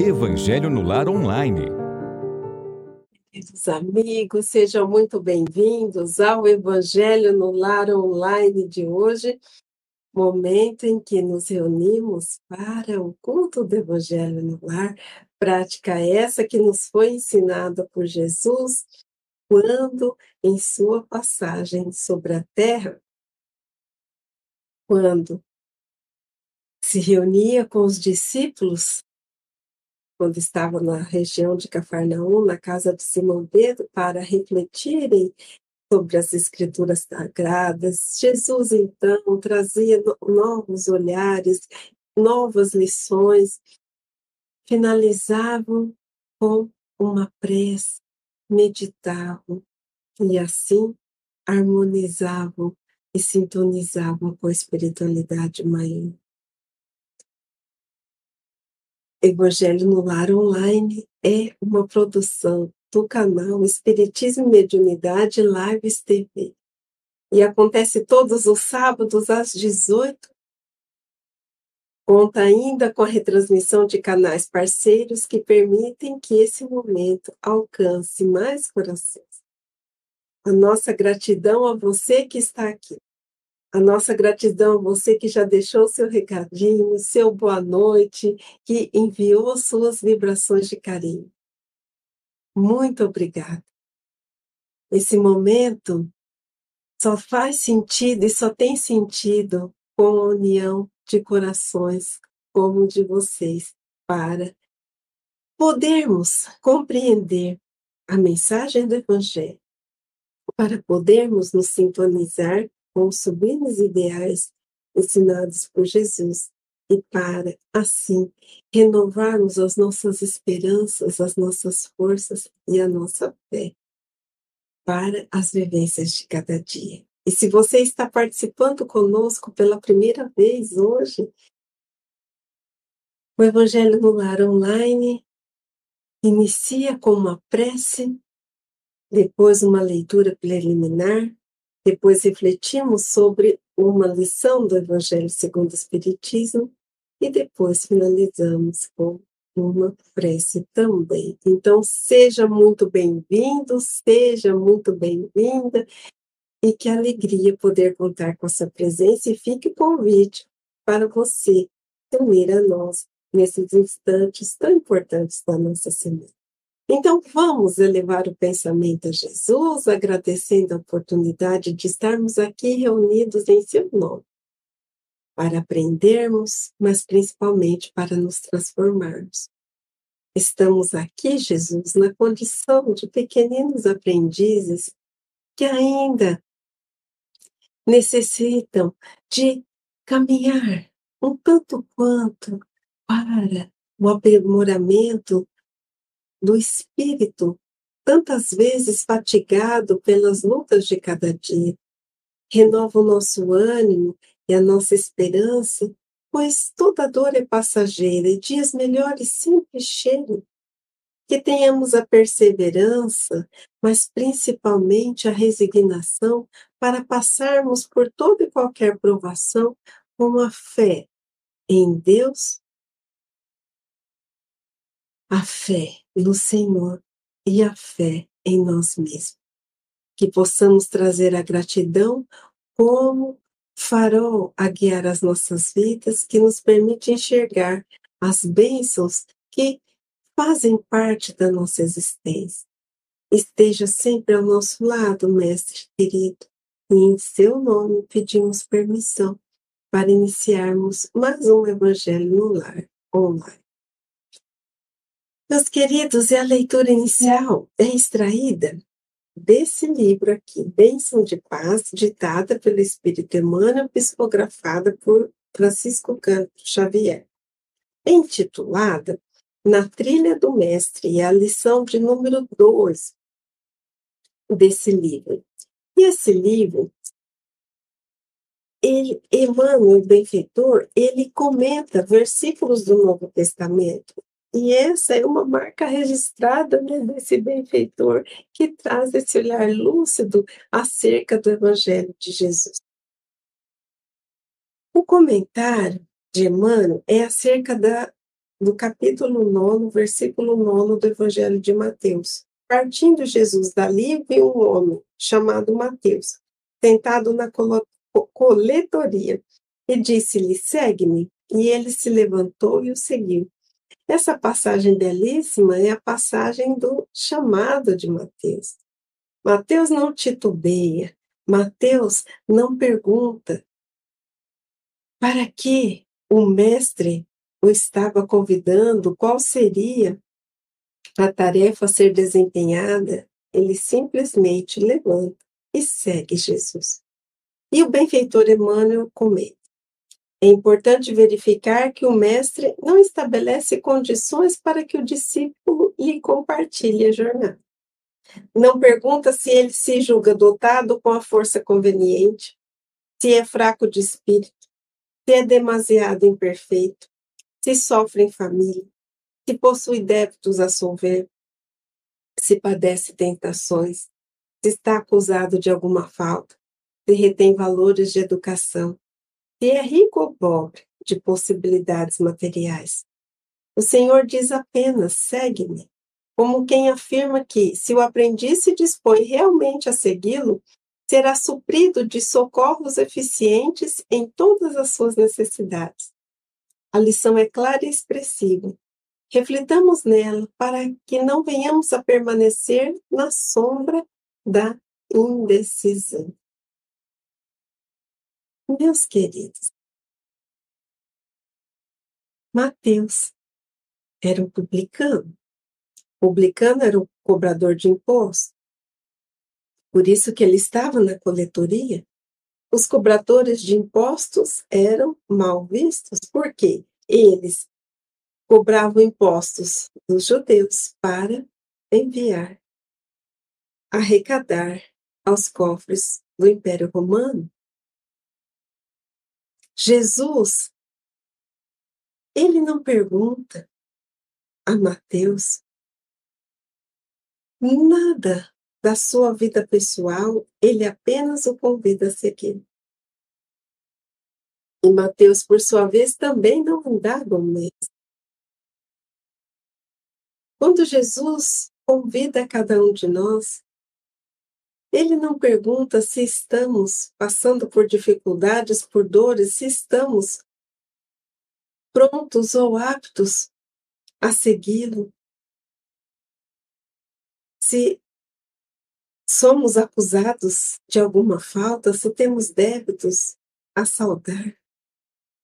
Evangelho no Lar Online. Queridos amigos, sejam muito bem-vindos ao Evangelho no Lar Online de hoje, momento em que nos reunimos para o culto do Evangelho no Lar, prática essa que nos foi ensinada por Jesus quando, em sua passagem sobre a terra, quando se reunia com os discípulos quando estava na região de Cafarnaum, na casa de Simão Pedro, para refletirem sobre as escrituras sagradas. Jesus, então, trazia novos olhares, novas lições, finalizavam com uma prece, meditavam e assim harmonizavam e sintonizavam com a espiritualidade maior. Evangelho no Lar Online é uma produção do canal Espiritismo e Mediunidade Lives TV. E acontece todos os sábados às 18 Conta ainda com a retransmissão de canais parceiros que permitem que esse momento alcance mais corações. A nossa gratidão a você que está aqui. A nossa gratidão a você que já deixou seu recadinho, seu boa noite, que enviou suas vibrações de carinho. Muito obrigada. Esse momento só faz sentido e só tem sentido com a união de corações como o de vocês, para podermos compreender a mensagem do Evangelho, para podermos nos sintonizar com os sublimes ideais ensinados por Jesus e para, assim, renovarmos as nossas esperanças, as nossas forças e a nossa fé para as vivências de cada dia. E se você está participando conosco pela primeira vez hoje, o Evangelho no Lar Online inicia com uma prece, depois uma leitura preliminar, depois refletimos sobre uma lição do Evangelho segundo o Espiritismo e depois finalizamos com uma prece também. Então, seja muito bem-vindo, seja muito bem-vinda e que alegria poder contar com a sua presença e fique o convite para você unir a nós nesses instantes tão importantes da nossa semana. Então, vamos elevar o pensamento a Jesus, agradecendo a oportunidade de estarmos aqui reunidos em seu nome, para aprendermos, mas principalmente para nos transformarmos. Estamos aqui, Jesus, na condição de pequeninos aprendizes que ainda necessitam de caminhar um tanto quanto para o aprimoramento do espírito, tantas vezes fatigado pelas lutas de cada dia. Renova o nosso ânimo e a nossa esperança, pois toda dor é passageira e dias melhores sempre chegam. Que tenhamos a perseverança, mas principalmente a resignação para passarmos por toda e qualquer provação com a fé em Deus a fé no Senhor e a fé em nós mesmos. Que possamos trazer a gratidão como farol a guiar as nossas vidas, que nos permite enxergar as bênçãos que fazem parte da nossa existência. Esteja sempre ao nosso lado, Mestre querido, e em seu nome pedimos permissão para iniciarmos mais um Evangelho no Lar online. Meus queridos, e a leitura inicial é extraída desse livro aqui, Bênção de Paz, ditada pelo Espírito Emmanuel, psicografada por Francisco Canto Xavier, intitulada Na Trilha do Mestre, é a lição de número 2 desse livro. E esse livro, ele, Emmanuel, o benfeitor, ele comenta versículos do Novo Testamento e essa é uma marca registrada né, desse benfeitor que traz esse olhar lúcido acerca do Evangelho de Jesus. O comentário de Emmanuel é acerca da, no capítulo 9, versículo 9 do Evangelho de Mateus. Partindo Jesus dali, viu um homem chamado Mateus, sentado na coletoria, e disse-lhe: Segue-me. E ele se levantou e o seguiu. Essa passagem belíssima é a passagem do chamado de Mateus. Mateus não titubeia, Mateus não pergunta para que o mestre o estava convidando, qual seria a tarefa a ser desempenhada, ele simplesmente levanta e segue Jesus. E o benfeitor Emmanuel comenta. É importante verificar que o mestre não estabelece condições para que o discípulo lhe compartilhe a jornada. Não pergunta se ele se julga dotado com a força conveniente, se é fraco de espírito, se é demasiado imperfeito, se sofre em família, se possui débitos a solver, se padece tentações, se está acusado de alguma falta, se retém valores de educação, se é rico ou pobre de possibilidades materiais. O Senhor diz apenas: segue-me, como quem afirma que, se o aprendiz se dispõe realmente a segui-lo, será suprido de socorros eficientes em todas as suas necessidades. A lição é clara e expressiva. Reflitamos nela para que não venhamos a permanecer na sombra da indecisão. Meus queridos, Mateus era um publicano. Publicano era o cobrador de imposto. Por isso que ele estava na coletoria. Os cobradores de impostos eram mal vistos, porque eles cobravam impostos dos judeus para enviar, arrecadar aos cofres do Império Romano Jesus, ele não pergunta a Mateus nada da sua vida pessoal, ele apenas o convida a seguir. E Mateus, por sua vez, também não indaga o mesmo. Quando Jesus convida cada um de nós, ele não pergunta se estamos passando por dificuldades, por dores, se estamos prontos ou aptos a segui-lo. Se somos acusados de alguma falta, se temos débitos a saldar.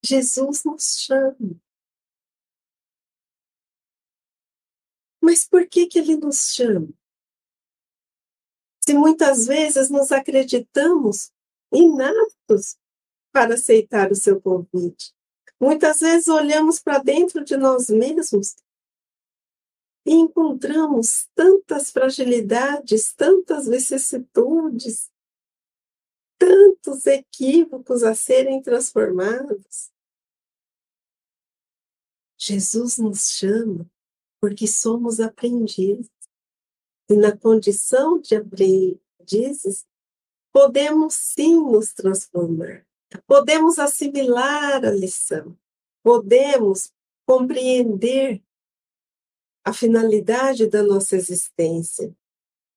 Jesus nos chama. Mas por que, que ele nos chama? Se muitas vezes nos acreditamos inaptos para aceitar o seu convite. Muitas vezes olhamos para dentro de nós mesmos e encontramos tantas fragilidades, tantas vicissitudes, tantos equívocos a serem transformados. Jesus nos chama porque somos aprendizes. E na condição de aprendizes, podemos sim nos transformar, podemos assimilar a lição, podemos compreender a finalidade da nossa existência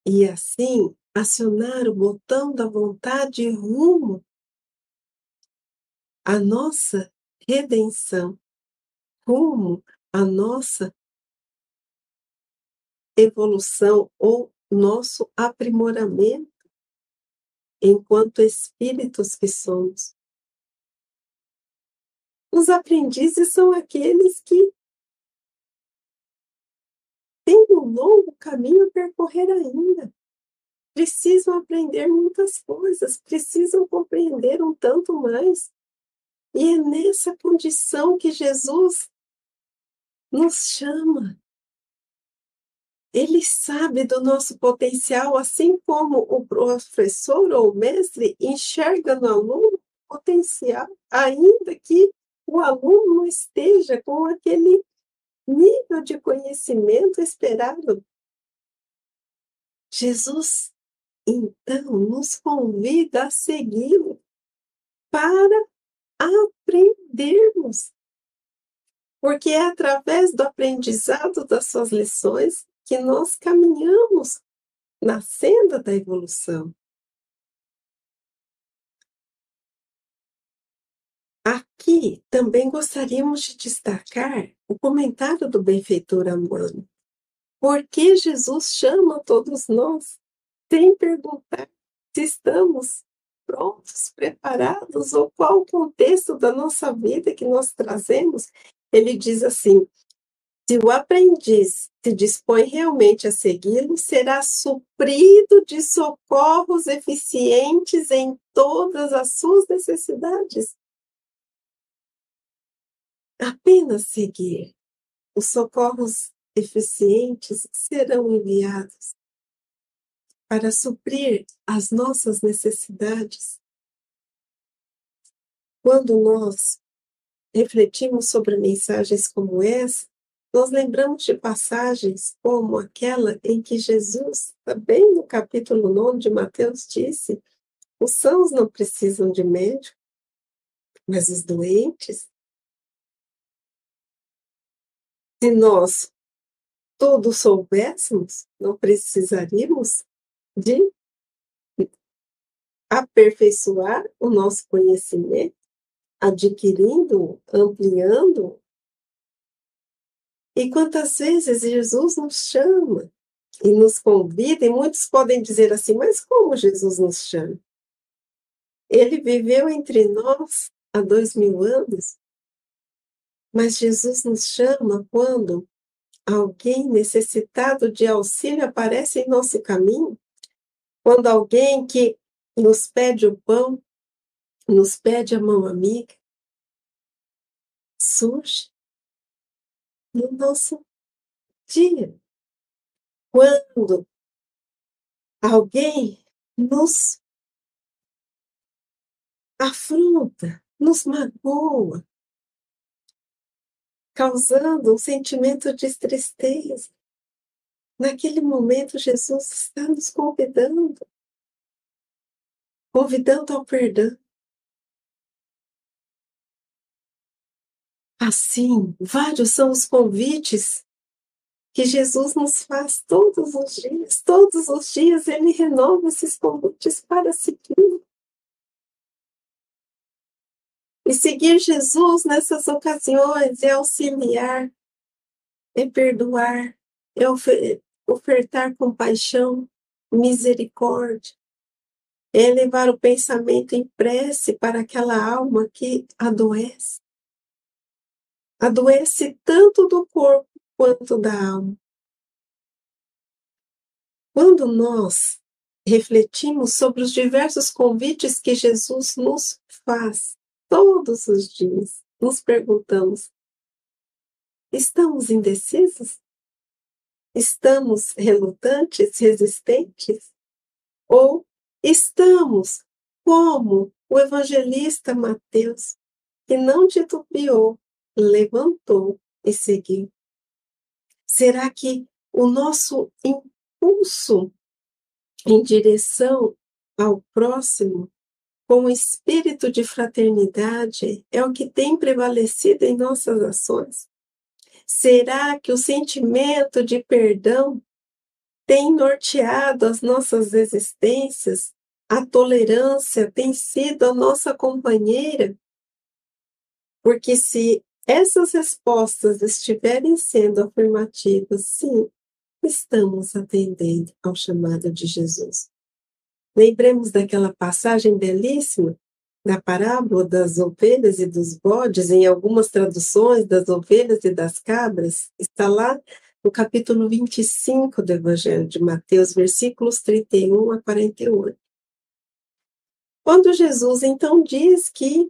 e assim acionar o botão da vontade rumo à nossa redenção, rumo à nossa evolução ou nosso aprimoramento enquanto espíritos que somos. Os aprendizes são aqueles que têm um longo caminho a percorrer ainda. Precisam aprender muitas coisas, precisam compreender um tanto mais. E é nessa condição que Jesus nos chama ele sabe do nosso potencial, assim como o professor ou o mestre enxerga no aluno potencial, ainda que o aluno não esteja com aquele nível de conhecimento esperado. Jesus, então, nos convida a segui-lo para aprendermos. porque é através do aprendizado das suas lições que nós caminhamos na senda da evolução. Aqui também gostaríamos de destacar o comentário do benfeitor Amano. Por que Jesus chama todos nós sem perguntar se estamos prontos, preparados ou qual o contexto da nossa vida que nós trazemos? Ele diz assim: se o aprendiz se dispõe realmente a segui-lo, será suprido de socorros eficientes em todas as suas necessidades. Apenas seguir, os socorros eficientes serão enviados para suprir as nossas necessidades. Quando nós refletimos sobre mensagens como essa, nós lembramos de passagens como aquela em que Jesus, também no capítulo 9 de Mateus, disse: os sãos não precisam de médico, mas os doentes. Se nós todos soubéssemos, não precisaríamos de aperfeiçoar o nosso conhecimento, adquirindo, ampliando e quantas vezes Jesus nos chama e nos convida, e muitos podem dizer assim, mas como Jesus nos chama? Ele viveu entre nós há dois mil anos, mas Jesus nos chama quando alguém necessitado de auxílio aparece em nosso caminho, quando alguém que nos pede o pão, nos pede a mão amiga, surge no nosso dia. Quando alguém nos afronta, nos magoa, causando um sentimento de tristeza. Naquele momento, Jesus está nos convidando, convidando ao perdão. Assim, vários são os convites que Jesus nos faz todos os dias. Todos os dias ele renova esses convites para seguir. E seguir Jesus nessas ocasiões é auxiliar, é perdoar, é ofertar compaixão, misericórdia, é levar o pensamento em prece para aquela alma que adoece adoece tanto do corpo quanto da alma. Quando nós refletimos sobre os diversos convites que Jesus nos faz todos os dias, nos perguntamos: estamos indecisos? Estamos relutantes, resistentes? Ou estamos como o evangelista Mateus, que não titubeou levantou e seguiu. Será que o nosso impulso em direção ao próximo, com o espírito de fraternidade, é o que tem prevalecido em nossas ações? Será que o sentimento de perdão tem norteado as nossas existências? A tolerância tem sido a nossa companheira? Porque se essas respostas estiverem sendo afirmativas, sim, estamos atendendo ao chamado de Jesus. Lembremos daquela passagem belíssima da parábola das ovelhas e dos bodes, em algumas traduções das ovelhas e das cabras, está lá no capítulo 25 do Evangelho de Mateus, versículos 31 a 48. Quando Jesus então diz que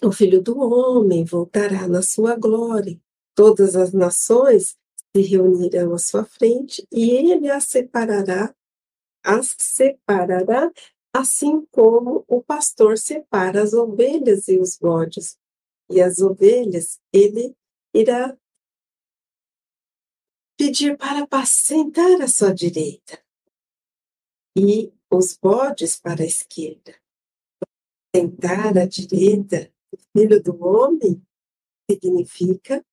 o filho do homem voltará na sua glória. Todas as nações se reunirão à sua frente e ele as separará, as separará, assim como o pastor separa as ovelhas e os bodes. E as ovelhas ele irá pedir para apacentar à sua direita e os bodes para a esquerda. Sentar à direita Filho do Homem significa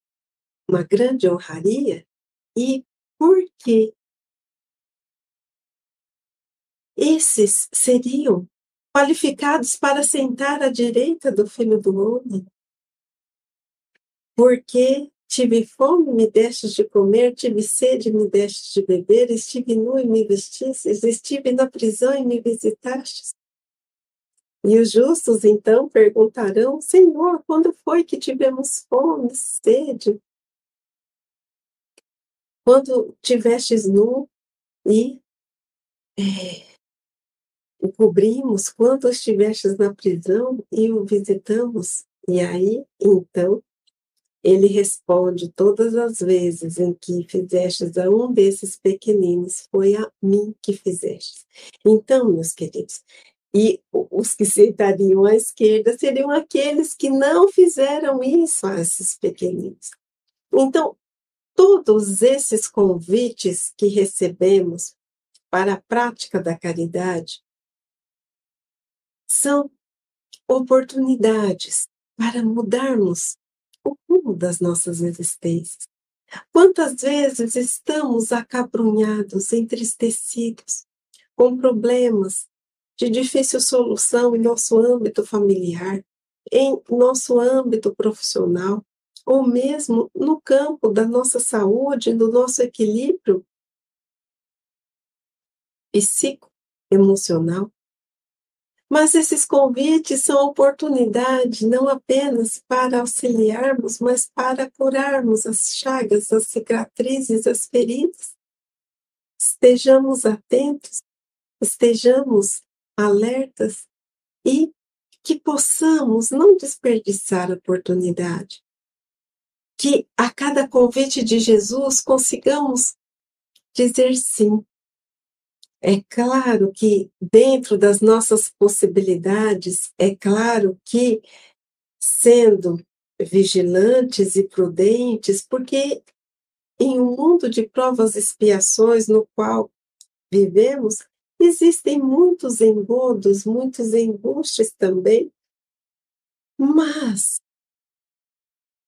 uma grande honraria e por quê? Esses seriam qualificados para sentar à direita do Filho do Homem. Porque tive fome, me destes de comer, tive sede, me destes de beber, estive nu e me vestistes, estive na prisão e me visitastes. E os justos então perguntarão: Senhor, quando foi que tivemos fome, sede? Quando tivestes nu e é, o cobrimos, quando estivestes na prisão e o visitamos? E aí, então, ele responde: Todas as vezes em que fizestes a um desses pequeninos, foi a mim que fizestes. Então, meus queridos, e os que sentariam à esquerda seriam aqueles que não fizeram isso a esses pequeninos. Então, todos esses convites que recebemos para a prática da caridade são oportunidades para mudarmos o rumo das nossas existências. Quantas vezes estamos acabrunhados, entristecidos, com problemas de difícil solução em nosso âmbito familiar, em nosso âmbito profissional, ou mesmo no campo da nossa saúde, do nosso equilíbrio psicoemocional. Mas esses convites são oportunidade não apenas para auxiliarmos, mas para curarmos as chagas, as cicatrizes, as feridas. Estejamos atentos, estejamos alertas e que possamos não desperdiçar a oportunidade. Que a cada convite de Jesus consigamos dizer sim. É claro que dentro das nossas possibilidades, é claro que sendo vigilantes e prudentes, porque em um mundo de provas e expiações no qual vivemos, Existem muitos engodos, muitos embustes também, mas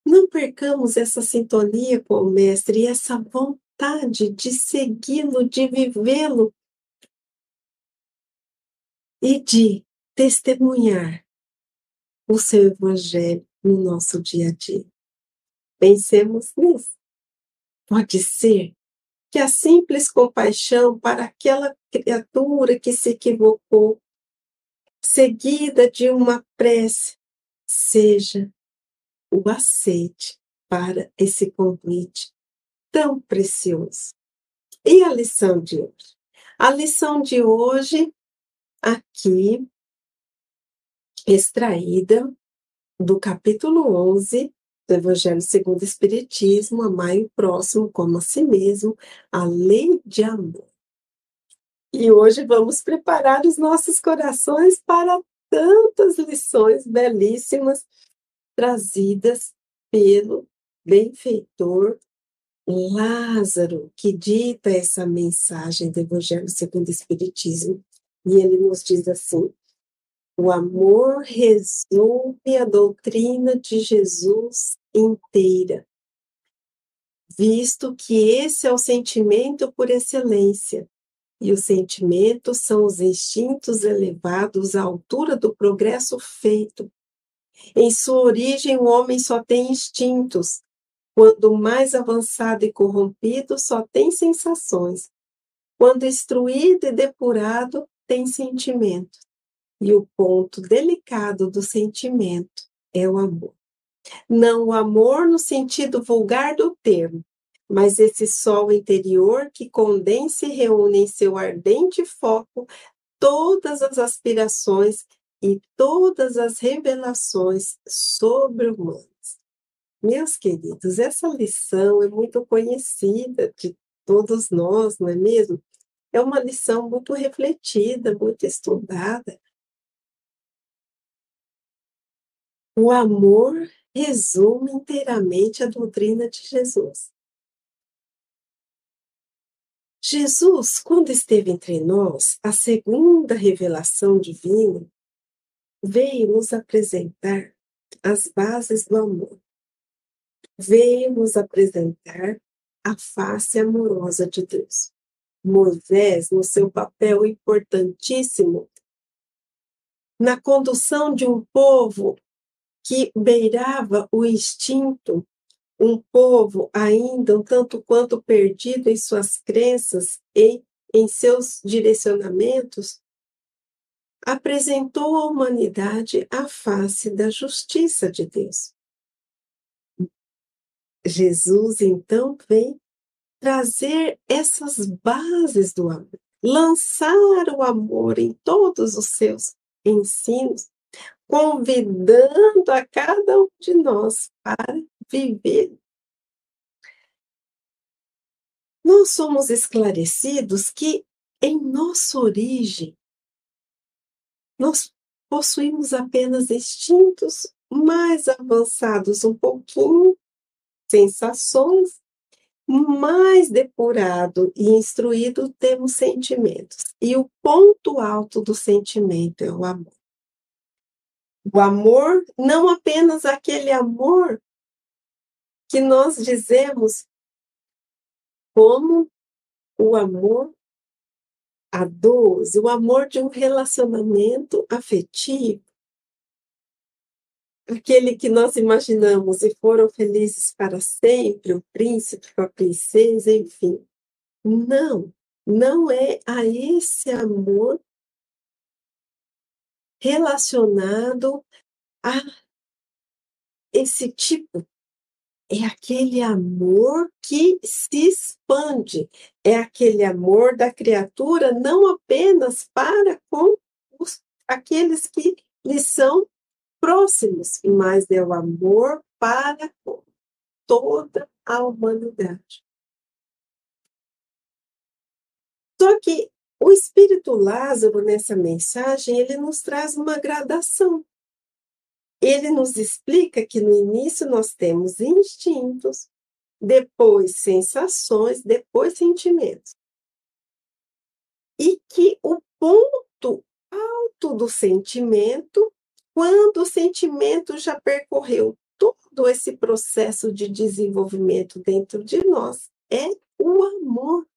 não percamos essa sintonia com o Mestre e essa vontade de segui-lo, de vivê-lo e de testemunhar o seu Evangelho no nosso dia a dia. Pensemos nisso. Pode ser que a simples compaixão para aquela criatura que se equivocou, seguida de uma prece, seja o aceite para esse convite tão precioso. E a lição de hoje? A lição de hoje, aqui, extraída do capítulo 11 do Evangelho segundo o Espiritismo, amai o próximo como a si mesmo, a lei de amor. E hoje vamos preparar os nossos corações para tantas lições belíssimas trazidas pelo benfeitor Lázaro, que dita essa mensagem do Evangelho segundo o Espiritismo. E ele nos diz assim: o amor resume a doutrina de Jesus inteira, visto que esse é o sentimento por excelência, e os sentimentos são os instintos elevados à altura do progresso feito. Em sua origem, o homem só tem instintos. Quando mais avançado e corrompido, só tem sensações. Quando instruído e depurado, tem sentimentos. E o ponto delicado do sentimento é o amor. Não o amor no sentido vulgar do termo, mas esse sol interior que condensa e reúne em seu ardente foco todas as aspirações e todas as revelações sobre-humanas. Meus queridos, essa lição é muito conhecida de todos nós, não é mesmo? É uma lição muito refletida, muito estudada, O amor resume inteiramente a doutrina de Jesus. Jesus, quando esteve entre nós, a segunda revelação divina veio nos apresentar as bases do amor. veio nos apresentar a face amorosa de Deus. Moisés, no seu papel importantíssimo na condução de um povo que beirava o instinto, um povo ainda um tanto quanto perdido em suas crenças e em seus direcionamentos, apresentou à humanidade a face da justiça de Deus. Jesus então vem trazer essas bases do amor, lançar o amor em todos os seus ensinos, convidando a cada um de nós para viver. Nós somos esclarecidos que em nossa origem nós possuímos apenas instintos mais avançados um pouquinho, sensações, mais depurado e instruído temos sentimentos. E o ponto alto do sentimento é o amor. O amor, não apenas aquele amor que nós dizemos como o amor a 12, o amor de um relacionamento afetivo, aquele que nós imaginamos e foram felizes para sempre, o príncipe com a princesa, enfim. Não, não é a esse amor relacionado a esse tipo é aquele amor que se expande, é aquele amor da criatura não apenas para com os, aqueles que lhe são próximos, mas é o amor para com toda a humanidade. Só que o Espírito Lázaro, nessa mensagem, ele nos traz uma gradação ele nos explica que no início nós temos instintos, depois sensações, depois sentimentos. E que o ponto alto do sentimento, quando o sentimento já percorreu todo esse processo de desenvolvimento dentro de nós, é o amor.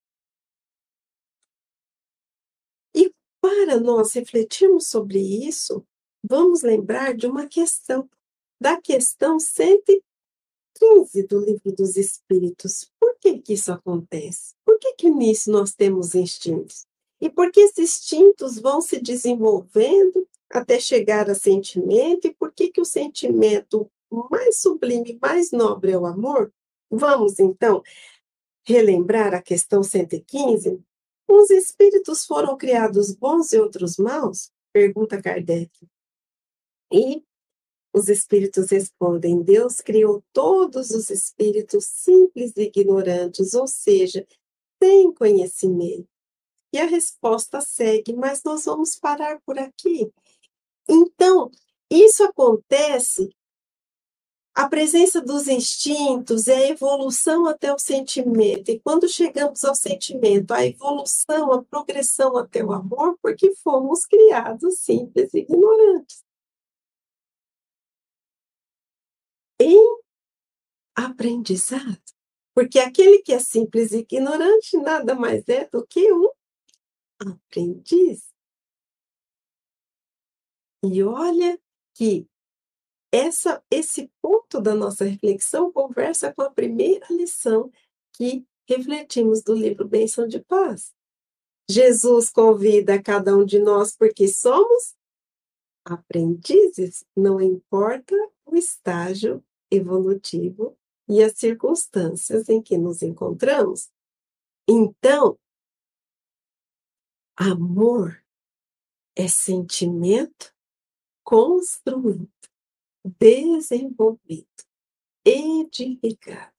Para nós refletirmos sobre isso, vamos lembrar de uma questão, da questão 115 do Livro dos Espíritos. Por que, que isso acontece? Por que, que nisso nós temos instintos? E por que esses instintos vão se desenvolvendo até chegar a sentimento? E por que, que o sentimento mais sublime, mais nobre é o amor? Vamos, então, relembrar a questão 115? Os espíritos foram criados bons e outros maus? Pergunta Kardec. E os espíritos respondem: Deus criou todos os espíritos simples e ignorantes, ou seja, sem conhecimento. E a resposta segue, mas nós vamos parar por aqui. Então, isso acontece, a presença dos instintos é a evolução até o sentimento. E quando chegamos ao sentimento, a evolução, a progressão até o amor, porque fomos criados simples e ignorantes. em aprendizado. Porque aquele que é simples e ignorante nada mais é do que um aprendiz. E olha que essa, esse ponto da nossa reflexão conversa com a primeira lição que refletimos do livro Bênção de Paz. Jesus convida cada um de nós porque somos aprendizes, não importa o estágio evolutivo e as circunstâncias em que nos encontramos. Então, amor é sentimento construído, desenvolvido, edificado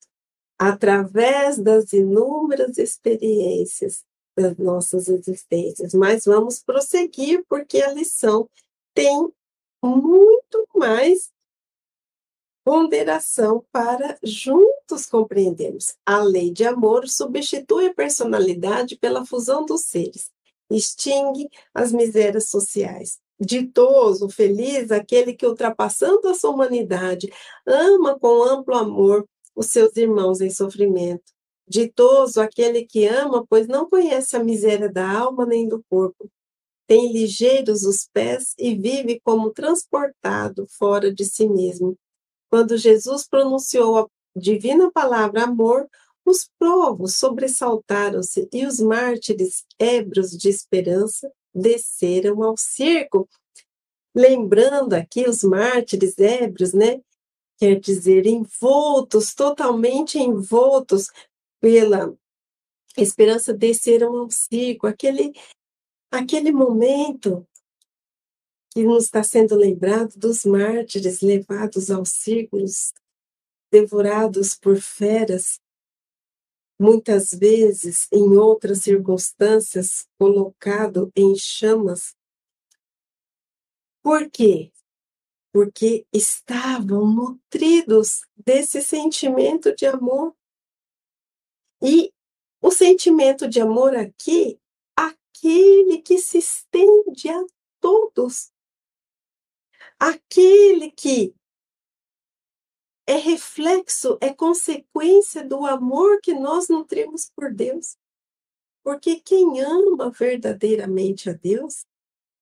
através das inúmeras experiências das nossas existências. Mas vamos prosseguir porque a lição tem muito mais ponderação para juntos compreendermos. A lei de amor substitui a personalidade pela fusão dos seres, extingue as misérias sociais. Ditoso, feliz, aquele que, ultrapassando a sua humanidade, ama com amplo amor os seus irmãos em sofrimento. Ditoso aquele que ama, pois não conhece a miséria da alma nem do corpo. Tem ligeiros os pés e vive como transportado fora de si mesmo. Quando Jesus pronunciou a divina palavra amor, os povos sobressaltaram-se e os mártires, ébrios de esperança, desceram ao circo. Lembrando aqui os mártires ébrios, né? Quer dizer, envoltos, totalmente envoltos pela esperança, desceram ao circo. Aquele, aquele momento que nos está sendo lembrado dos mártires levados aos círculos, devorados por feras, muitas vezes, em outras circunstâncias, colocado em chamas. Por quê? Porque estavam nutridos desse sentimento de amor. E o sentimento de amor aqui, aquele que se estende a todos, aquele que é reflexo, é consequência do amor que nós nutrimos por Deus. Porque quem ama verdadeiramente a Deus,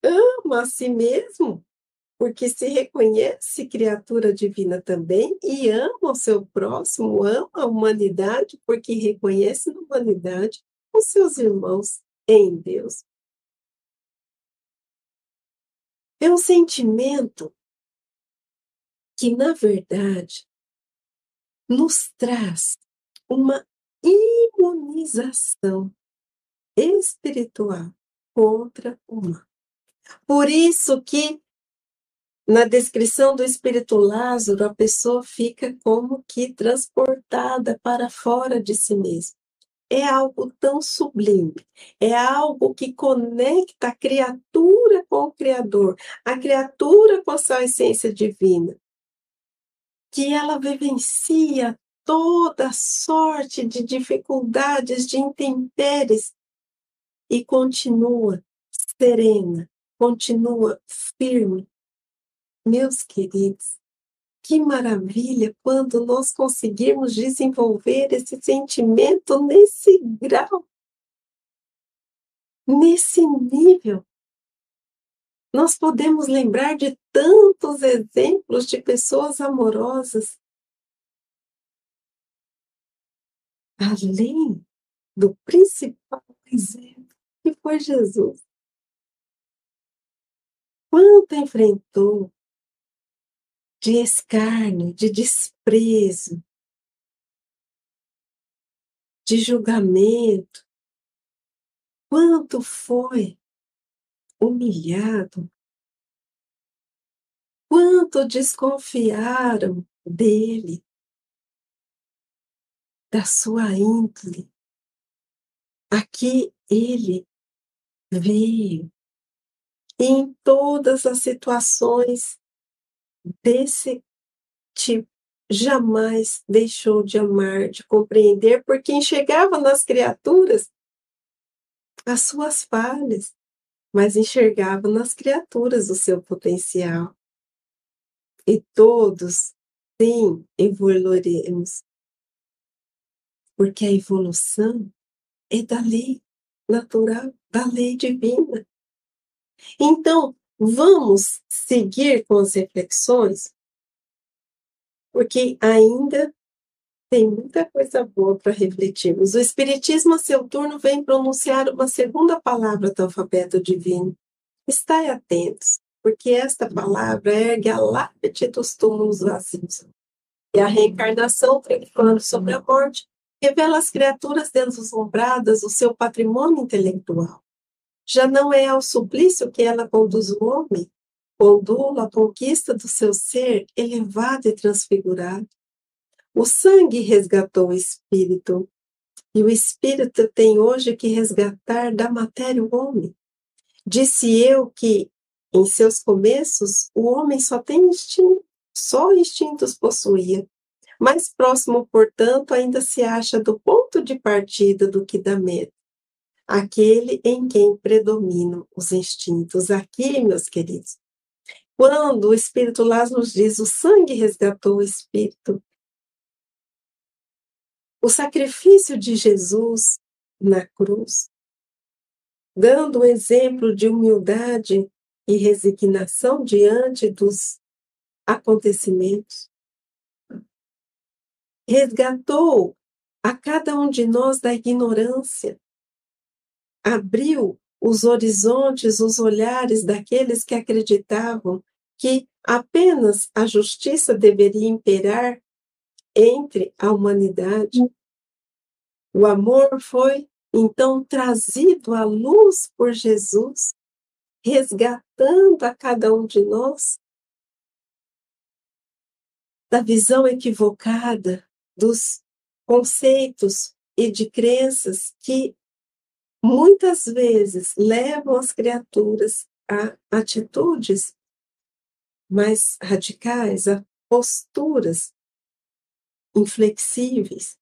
ama a si mesmo, porque se reconhece criatura divina também e ama o seu próximo, ama a humanidade, porque reconhece na humanidade os seus irmãos em Deus. É um sentimento que, na verdade, nos traz uma imunização espiritual contra o mal. Por isso que na descrição do espírito Lázaro, a pessoa fica como que transportada para fora de si mesma. É algo tão sublime, é algo que conecta a criatura com o Criador, a criatura com a sua essência divina que ela vivencia toda sorte de dificuldades, de intempéries e continua serena, continua firme. Meus queridos, que maravilha quando nós conseguirmos desenvolver esse sentimento nesse grau, nesse nível nós podemos lembrar de tantos exemplos de pessoas amorosas, além do principal exemplo, que foi Jesus. Quanto enfrentou de escárnio, de desprezo, de julgamento, quanto foi humilhado. Quanto desconfiaram dele, da sua índole. Aqui ele veio em todas as situações desse tipo jamais deixou de amar, de compreender, porque enxergava nas criaturas as suas falhas, mas enxergava nas criaturas o seu potencial. E todos, sim, evoluiremos. Porque a evolução é da lei natural, da lei divina. Então, vamos seguir com as reflexões, porque ainda tem muita coisa boa para refletirmos. O Espiritismo, a seu turno, vem pronunciar uma segunda palavra do alfabeto divino. Estai atentos, porque esta palavra ergue a lápide dos túmulos vazios. E a reencarnação, triunfando sobre a morte, revela às criaturas deslumbradas o seu patrimônio intelectual. Já não é ao suplício que ela conduz o homem, conduz a conquista do seu ser elevado e transfigurado o sangue resgatou o espírito, e o espírito tem hoje que resgatar da matéria o homem. Disse eu que, em seus começos, o homem só tem instinto, só instintos possuía. Mais próximo, portanto, ainda se acha do ponto de partida do que da meta. Aquele em quem predominam os instintos. Aqui, meus queridos, quando o Espírito lá nos diz o sangue resgatou o Espírito, O sacrifício de Jesus na cruz, dando o exemplo de humildade e resignação diante dos acontecimentos, resgatou a cada um de nós da ignorância, abriu os horizontes, os olhares daqueles que acreditavam que apenas a justiça deveria imperar entre a humanidade. O amor foi então trazido à luz por Jesus, resgatando a cada um de nós da visão equivocada dos conceitos e de crenças que muitas vezes levam as criaturas a atitudes mais radicais, a posturas inflexíveis.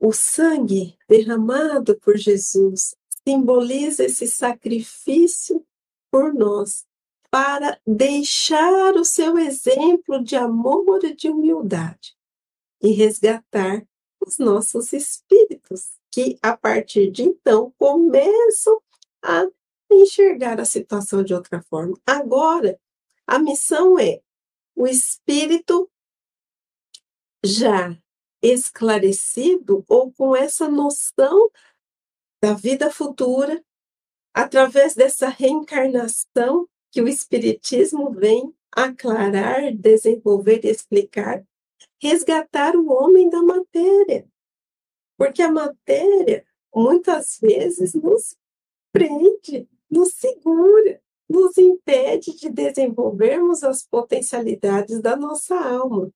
O sangue derramado por Jesus simboliza esse sacrifício por nós, para deixar o seu exemplo de amor e de humildade e resgatar os nossos espíritos, que a partir de então começam a enxergar a situação de outra forma. Agora, a missão é o espírito já esclarecido ou com essa noção da vida futura, através dessa reencarnação que o Espiritismo vem aclarar, desenvolver e explicar, resgatar o homem da matéria. Porque a matéria, muitas vezes, nos prende, nos segura, nos impede de desenvolvermos as potencialidades da nossa alma.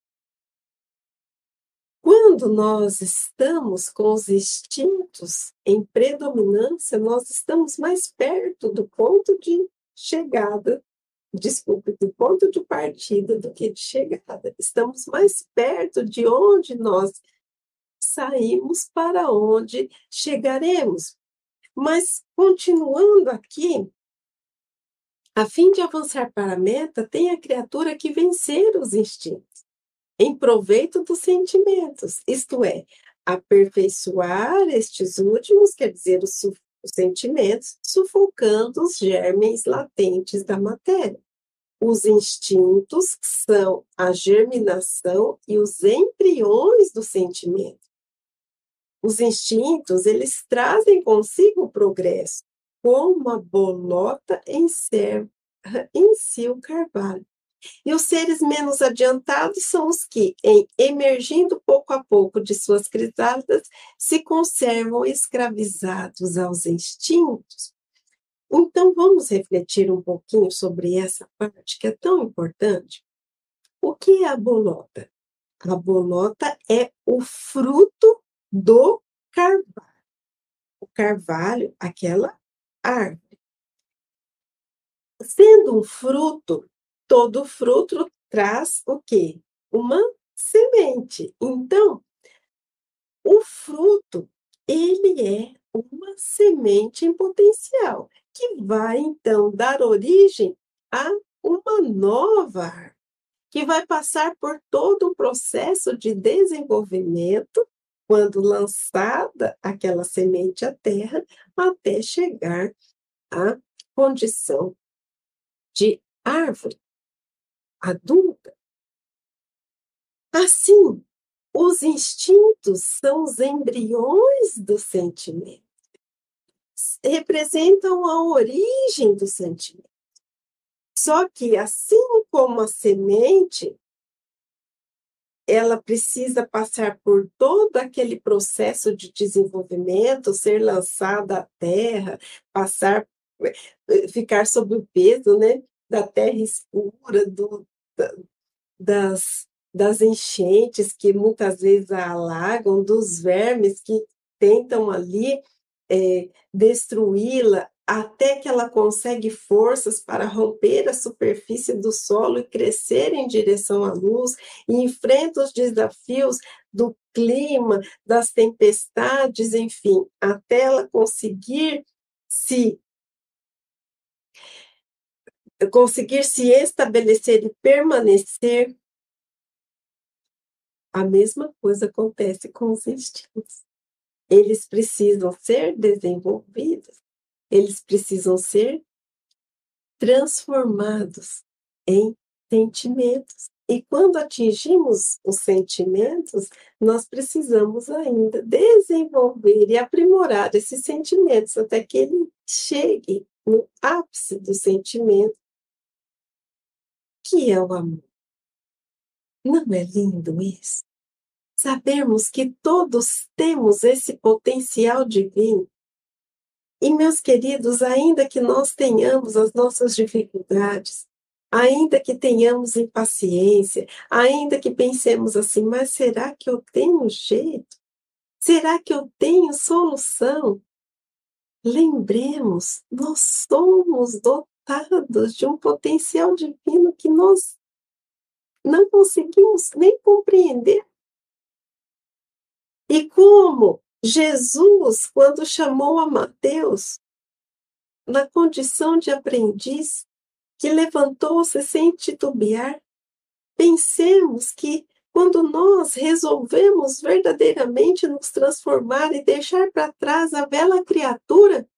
Quando nós estamos com os instintos em predominância, nós estamos mais perto do ponto de chegada, desculpe, do ponto de partida do que de chegada. Estamos mais perto de onde nós saímos para onde chegaremos. Mas, continuando aqui, a fim de avançar para a meta, tem a criatura que vencer os instintos, em proveito dos sentimentos, isto é, aperfeiçoar estes últimos, quer dizer, os, os sentimentos, sufocando os germes latentes da matéria. Os instintos são a germinação e os embriões do sentimento. Os instintos, eles trazem consigo o progresso, como a bolota encerra em si o carvalho. E os seres menos adiantados são os que, em emergindo pouco a pouco de suas crisadas, se conservam escravizados aos instintos. Então, vamos refletir um pouquinho sobre essa parte que é tão importante. O que é a bolota? A bolota é o fruto do carvalho. O carvalho, aquela árvore. Sendo um fruto, todo fruto traz o quê? Uma semente. Então, o fruto, ele é uma semente em potencial, que vai então dar origem a uma nova árvore, que vai passar por todo um processo de desenvolvimento quando lançada aquela semente à terra, até chegar à condição de árvore adulta. Assim, os instintos são os embriões do sentimento, representam a origem do sentimento. Só que, assim como a semente ela precisa passar por todo aquele processo de desenvolvimento, ser lançada à terra, passar, eh, ficar sob o peso né, da terra escura, do, das, das enchentes que muitas vezes alagam, dos vermes que tentam ali é, destruí-la, até que ela consegue forças para romper a superfície do solo e crescer em direção à luz, e enfrenta os desafios do clima, das tempestades, enfim, até ela conseguir se conseguir se estabelecer e permanecer A mesma coisa acontece com os instintos. Eles precisam ser desenvolvidos, eles precisam ser transformados em sentimentos. E quando atingimos os sentimentos, nós precisamos ainda desenvolver e aprimorar esses sentimentos até que ele chegue no ápice do sentimento, que é o amor. Não é lindo isso? Sabermos que todos temos esse potencial divino. E, meus queridos, ainda que nós tenhamos as nossas dificuldades, ainda que tenhamos impaciência, ainda que pensemos assim, mas será que eu tenho jeito? Será que eu tenho solução? Lembremos, nós somos dotados de um potencial divino que nós não conseguimos nem compreender. E como Jesus, quando chamou a Mateus, na condição de aprendiz, que levantou-se sem titubear, pensemos que quando nós resolvemos verdadeiramente nos transformar e deixar para trás a bela criatura,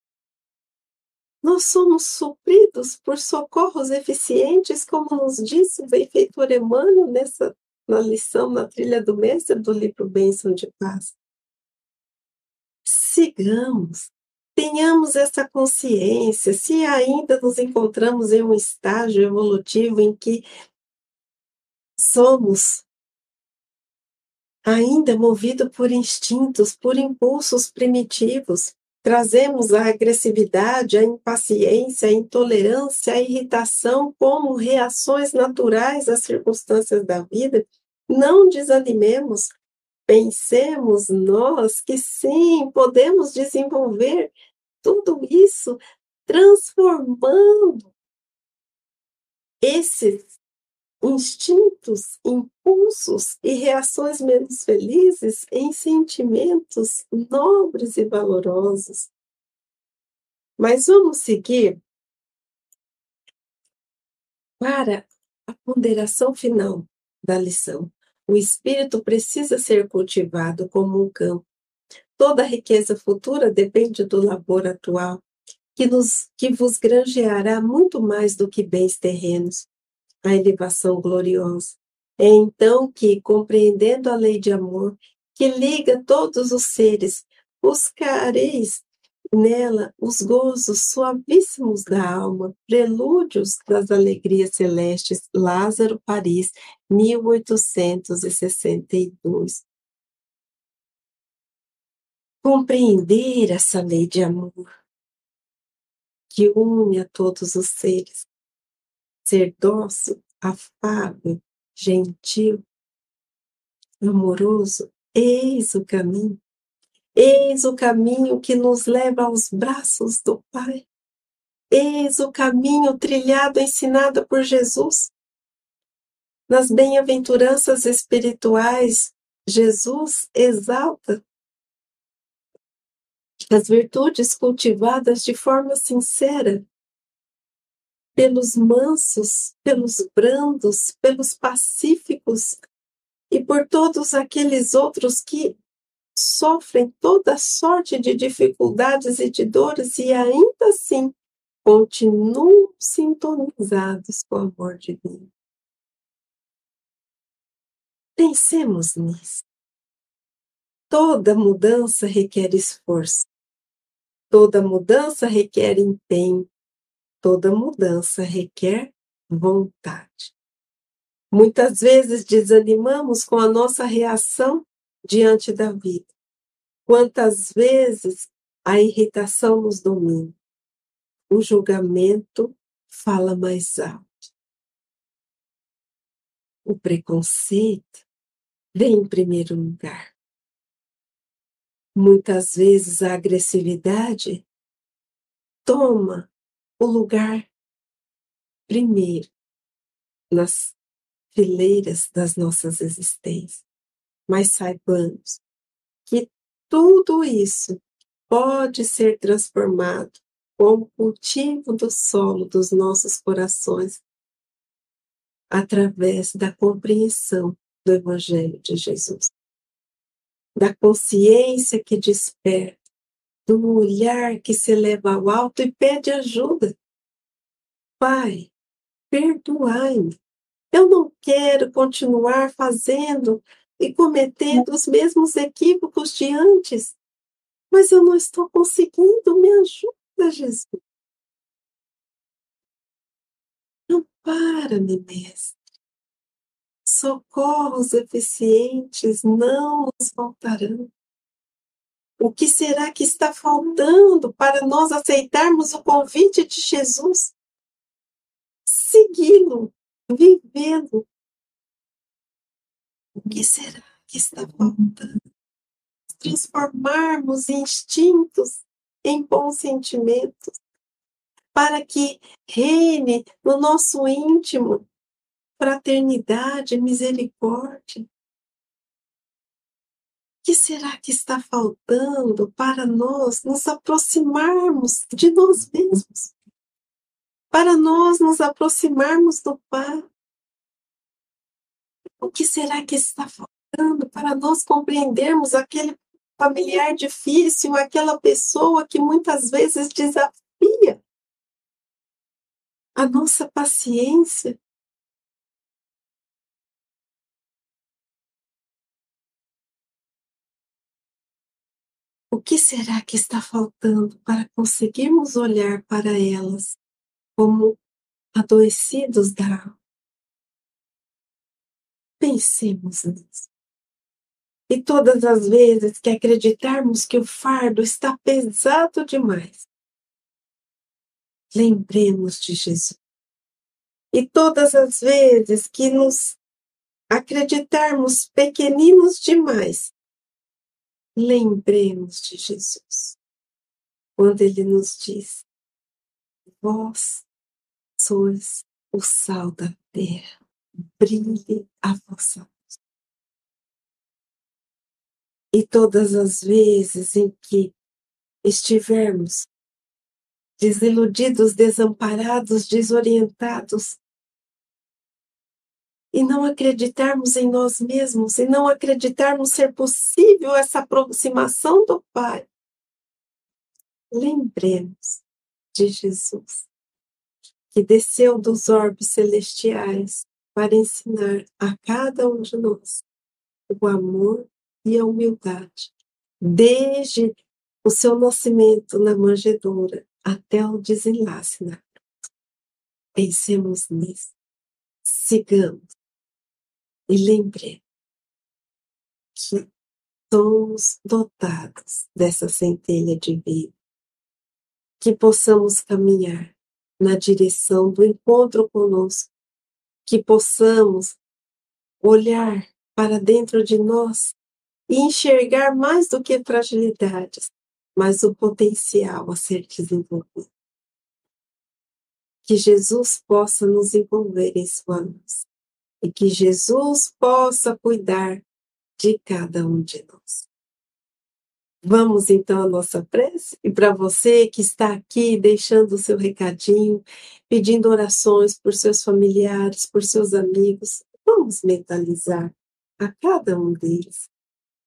nós somos supridos por socorros eficientes, como nos disse o benfeitor Emmanuel nessa na lição na trilha do mestre do livro Bênção de Paz. Sigamos, tenhamos essa consciência, se ainda nos encontramos em um estágio evolutivo em que somos ainda movido por instintos, por impulsos primitivos. Trazemos a agressividade, a impaciência, a intolerância, a irritação como reações naturais às circunstâncias da vida. Não desanimemos, pensemos nós que sim, podemos desenvolver tudo isso transformando esses instintos, impulsos e reações menos felizes em sentimentos nobres e valorosos. Mas vamos seguir para a ponderação final da lição. O espírito precisa ser cultivado como um campo. Toda a riqueza futura depende do labor atual, que, nos, que vos granjeará muito mais do que bens terrenos a elevação gloriosa. É então que, compreendendo a lei de amor, que liga todos os seres, buscareis nela os gozos suavíssimos da alma, prelúdios das alegrias celestes. Lázaro, Paris, 1862. Compreender essa lei de amor que une a todos os seres, ser dócil, afável, gentil, amoroso, eis o caminho. Eis o caminho que nos leva aos braços do Pai. Eis o caminho trilhado, ensinado por Jesus. Nas bem-aventuranças espirituais, Jesus exalta as virtudes cultivadas de forma sincera, pelos mansos, pelos brandos, pelos pacíficos e por todos aqueles outros que sofrem toda sorte de dificuldades e de dores e ainda assim continuam sintonizados com o amor divino. Pensemos nisso. Toda mudança requer esforço. Toda mudança requer empenho, Toda mudança requer vontade. Muitas vezes desanimamos com a nossa reação diante da vida. Quantas vezes a irritação nos domina? O julgamento fala mais alto. O preconceito vem em primeiro lugar. Muitas vezes a agressividade toma o lugar primeiro nas fileiras das nossas existências. Mas saibamos que tudo isso pode ser transformado com o cultivo do solo dos nossos corações através da compreensão do Evangelho de Jesus, da consciência que desperta, do olhar que se eleva ao alto e pede ajuda. Pai, perdoai-me. Eu não quero continuar fazendo e cometendo os mesmos equívocos de antes, mas eu não estou conseguindo. Me ajuda, Jesus. Ampara-me, Mestre. Socorros eficientes não nos faltarão. O que será que está faltando para nós aceitarmos o convite de Jesus? Segui-lo, vivê-lo. O que será que está faltando? Transformarmos instintos em bons sentimentos, para que reine no nosso íntimo fraternidade, misericórdia. Que será que está faltando para nós nos aproximarmos de nós mesmos? Para nós nos aproximarmos do Pai? O que será que está faltando para nós compreendermos aquele familiar difícil, aquela pessoa que muitas vezes desafia a nossa paciência. O que será que está faltando para conseguirmos olhar para elas como adoecidos da alma? Pensemos nisso. E todas as vezes que acreditarmos que o fardo está pesado demais, lembremos de Jesus. E todas as vezes que nos acreditarmos pequeninos demais, lembremos de Jesus. Quando ele nos diz: Vós sois o sal da terra, brilhe a vossa luz. E todas as vezes em que estivermos desiludidos, desamparados, desorientados, e não acreditarmos em nós mesmos, e não acreditarmos ser possível essa aproximação do Pai, lembremos de Jesus, que desceu dos orbes celestiais para ensinar a cada um de nós o amor e a humildade, desde o seu nascimento na manjedoura até o desenlace na cruz. Pensemos nisso, sigamos e lembremos que somos dotados dessa centelha de vida, que possamos caminhar na direção do encontro conosco, que possamos olhar para dentro de nós e enxergar mais do que fragilidades, mas o potencial a ser desenvolvido. Que Jesus possa nos envolver em sua luz e que Jesus possa cuidar de cada um de nós. Vamos então à nossa prece? E para você que está aqui deixando o seu recadinho, pedindo orações por seus familiares, por seus amigos, vamos mentalizar a cada um deles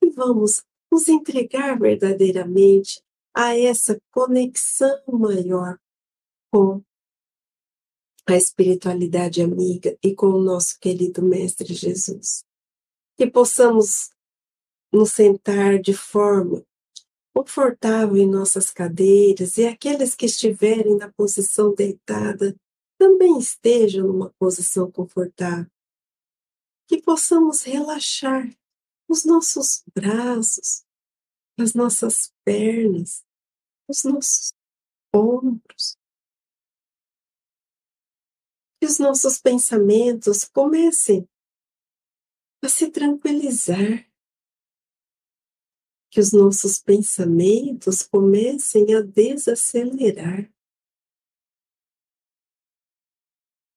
e vamos nos entregar verdadeiramente a essa conexão maior com a espiritualidade amiga e com o nosso querido Mestre Jesus. Que possamos nos sentar de forma confortável em nossas cadeiras e aqueles que estiverem na posição deitada também estejam numa posição confortável. Que possamos relaxar os nossos braços, as nossas pernas, os nossos ombros. Os nossos pensamentos comecem a se tranquilizar. Que os nossos pensamentos comecem a desacelerar.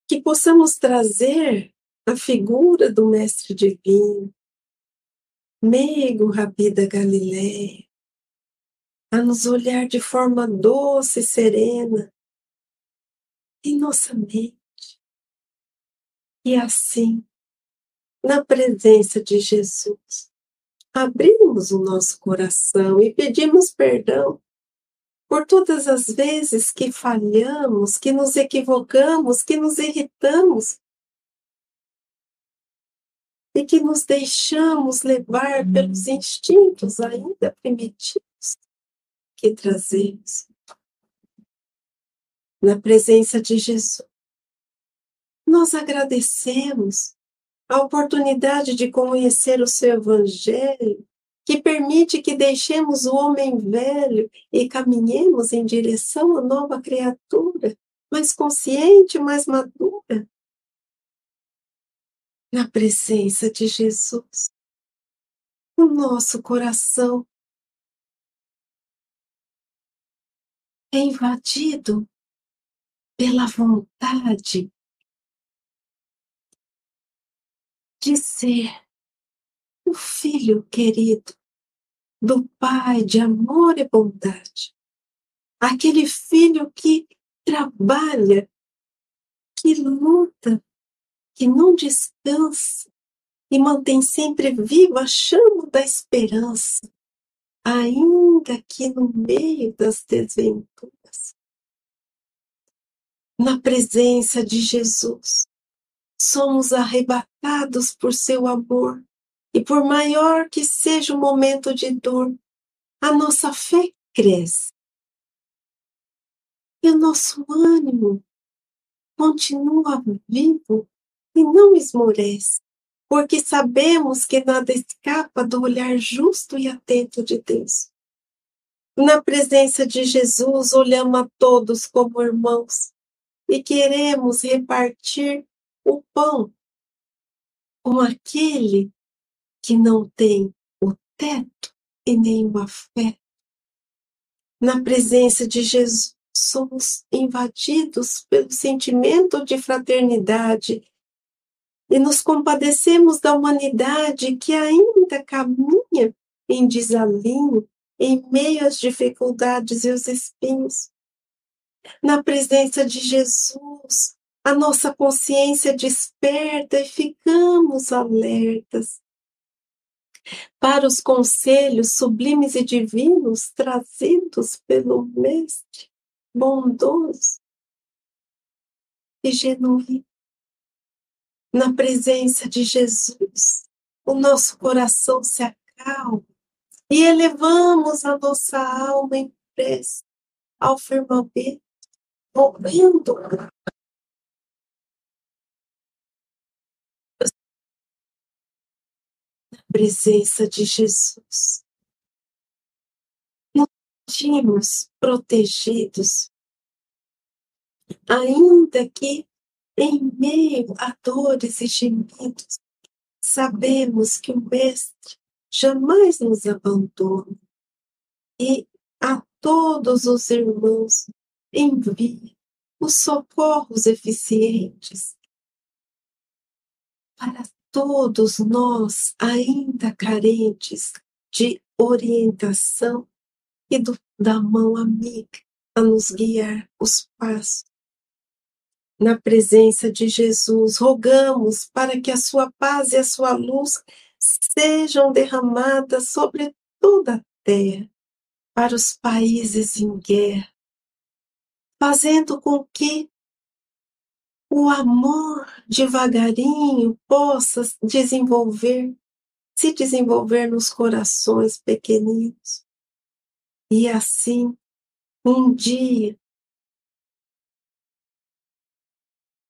Que possamos trazer a figura do Mestre Divino, meigo Rabi da Galileia, a nos olhar de forma doce e serena em nossa mente. E assim na presença de Jesus, abrimos o nosso coração e pedimos perdão por todas as vezes que falhamos, que nos equivocamos, que nos irritamos e que nos deixamos levar pelos instintos ainda primitivos que trazemos na presença de Jesus. Nós agradecemos a oportunidade de conhecer o seu Evangelho, que permite que deixemos o homem velho e caminhemos em direção à nova criatura, mais consciente, mais madura. Na presença de Jesus, o nosso coração é invadido pela vontade de ser o filho querido do Pai de amor e bondade. Aquele filho que trabalha, que luta, que não descansa e mantém sempre viva a chama da esperança, ainda que no meio das desventuras. Na presença de Jesus, somos arrebatados por seu amor, e por maior que seja o momento de dor, a nossa fé cresce. E o nosso ânimo continua vivo e não esmorece, porque sabemos que nada escapa do olhar justo e atento de Deus. Na presença de Jesus, olhamos a todos como irmãos e queremos repartir o pão com aquele que não tem o teto e nem afeto. Na presença de Jesus, somos invadidos pelo sentimento de fraternidade e nos compadecemos da humanidade que ainda caminha em desalinho em meio às dificuldades e os espinhos. Na presença de Jesus, a nossa consciência desperta e ficamos alertas para os conselhos sublimes e divinos trazidos pelo Mestre bondoso e genuíno. Na presença de Jesus, o nosso coração se acalma e elevamos a nossa alma em prece ao firmamento, ouvindo presença de Jesus. Nos sentimos protegidos, ainda que em meio a dores e gemidos, sabemos que o Mestre jamais nos abandona. E a todos os irmãos envia os socorros eficientes. Para todos nós ainda carentes de orientação e do, da mão amiga a nos guiar os passos. Na presença de Jesus, rogamos para que a sua paz e a sua luz sejam derramadas sobre toda a terra, para os países em guerra, fazendo com que o amor devagarinho possa desenvolver, se desenvolver nos corações pequeninos. E assim, um dia,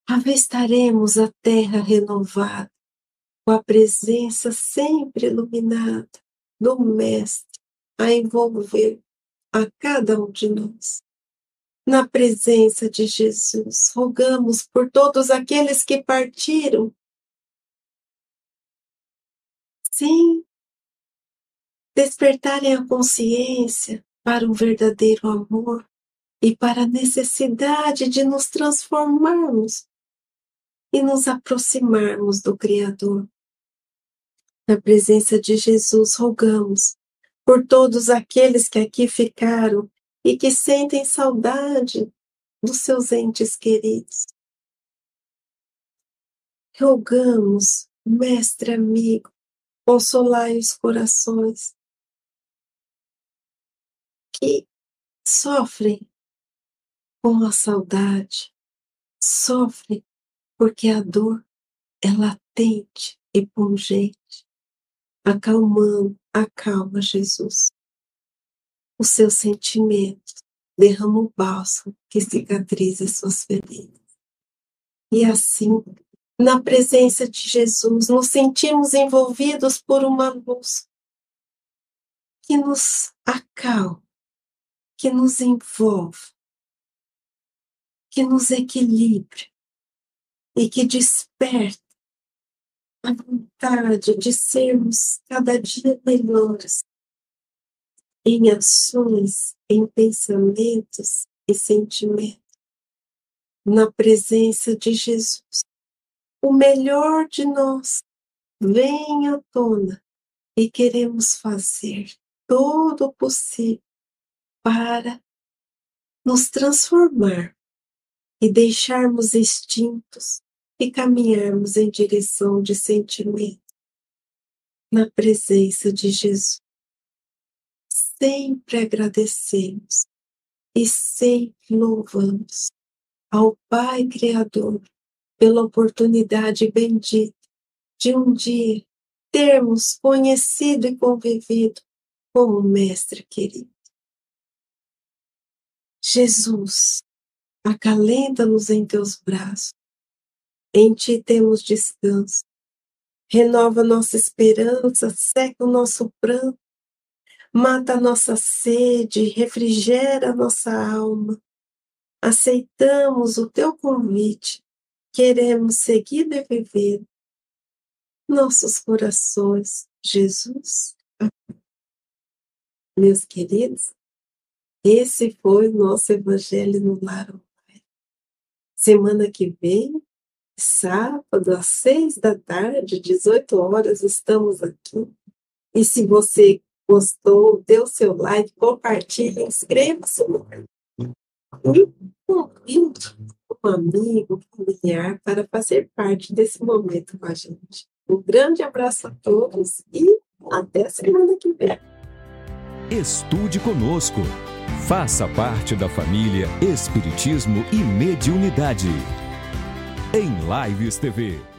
avistaremos a terra renovada, com a presença sempre iluminada do Mestre a envolver a cada um de nós na presença de Jesus. Rogamos por todos aqueles que partiram sem despertarem a consciência para o verdadeiro amor e para a necessidade de nos transformarmos e nos aproximarmos do Criador. Na presença de Jesus, rogamos por todos aqueles que aqui ficaram e que sentem saudade dos seus entes queridos. Rogamos Mestre amigo, consolai os corações que sofrem com a saudade, sofrem porque a dor é latente e pungente, acalmando, acalma Jesus. Os seus sentimentos derrama o bálsamo que cicatriza suas feridas. E assim, na presença de Jesus, nos sentimos envolvidos por uma luz que nos acalma, que nos envolve, que nos equilibra e que desperta a vontade de sermos cada dia melhores em ações, em pensamentos e sentimentos, na presença de Jesus. O melhor de nós vem à tona e queremos fazer todo o possível para nos transformar e deixarmos extintos e caminharmos em direção de sentimento na presença de Jesus. Sempre agradecemos e sempre louvamos ao Pai Criador pela oportunidade bendita de um dia termos conhecido e convivido com o Mestre querido. Jesus, acalenta-nos em teus braços. Em ti temos descanso. Renova nossa esperança, seca o nosso pranto, mata a nossa sede, refrigera a nossa alma. Aceitamos o teu convite, queremos seguir e viver nossos corações, Jesus. Meus queridos, esse foi o nosso Evangelho no Lar Semana que vem, sábado, às seis da tarde, 18 horas, estamos aqui. E se você gostou, dê o seu like, compartilhe, inscreva-se no e convide um amigo, familiar para fazer parte desse momento com a gente. Um grande abraço a todos e até semana que vem. Estude conosco. Faça parte da família Espiritismo e Mediunidade. Em Lives TV.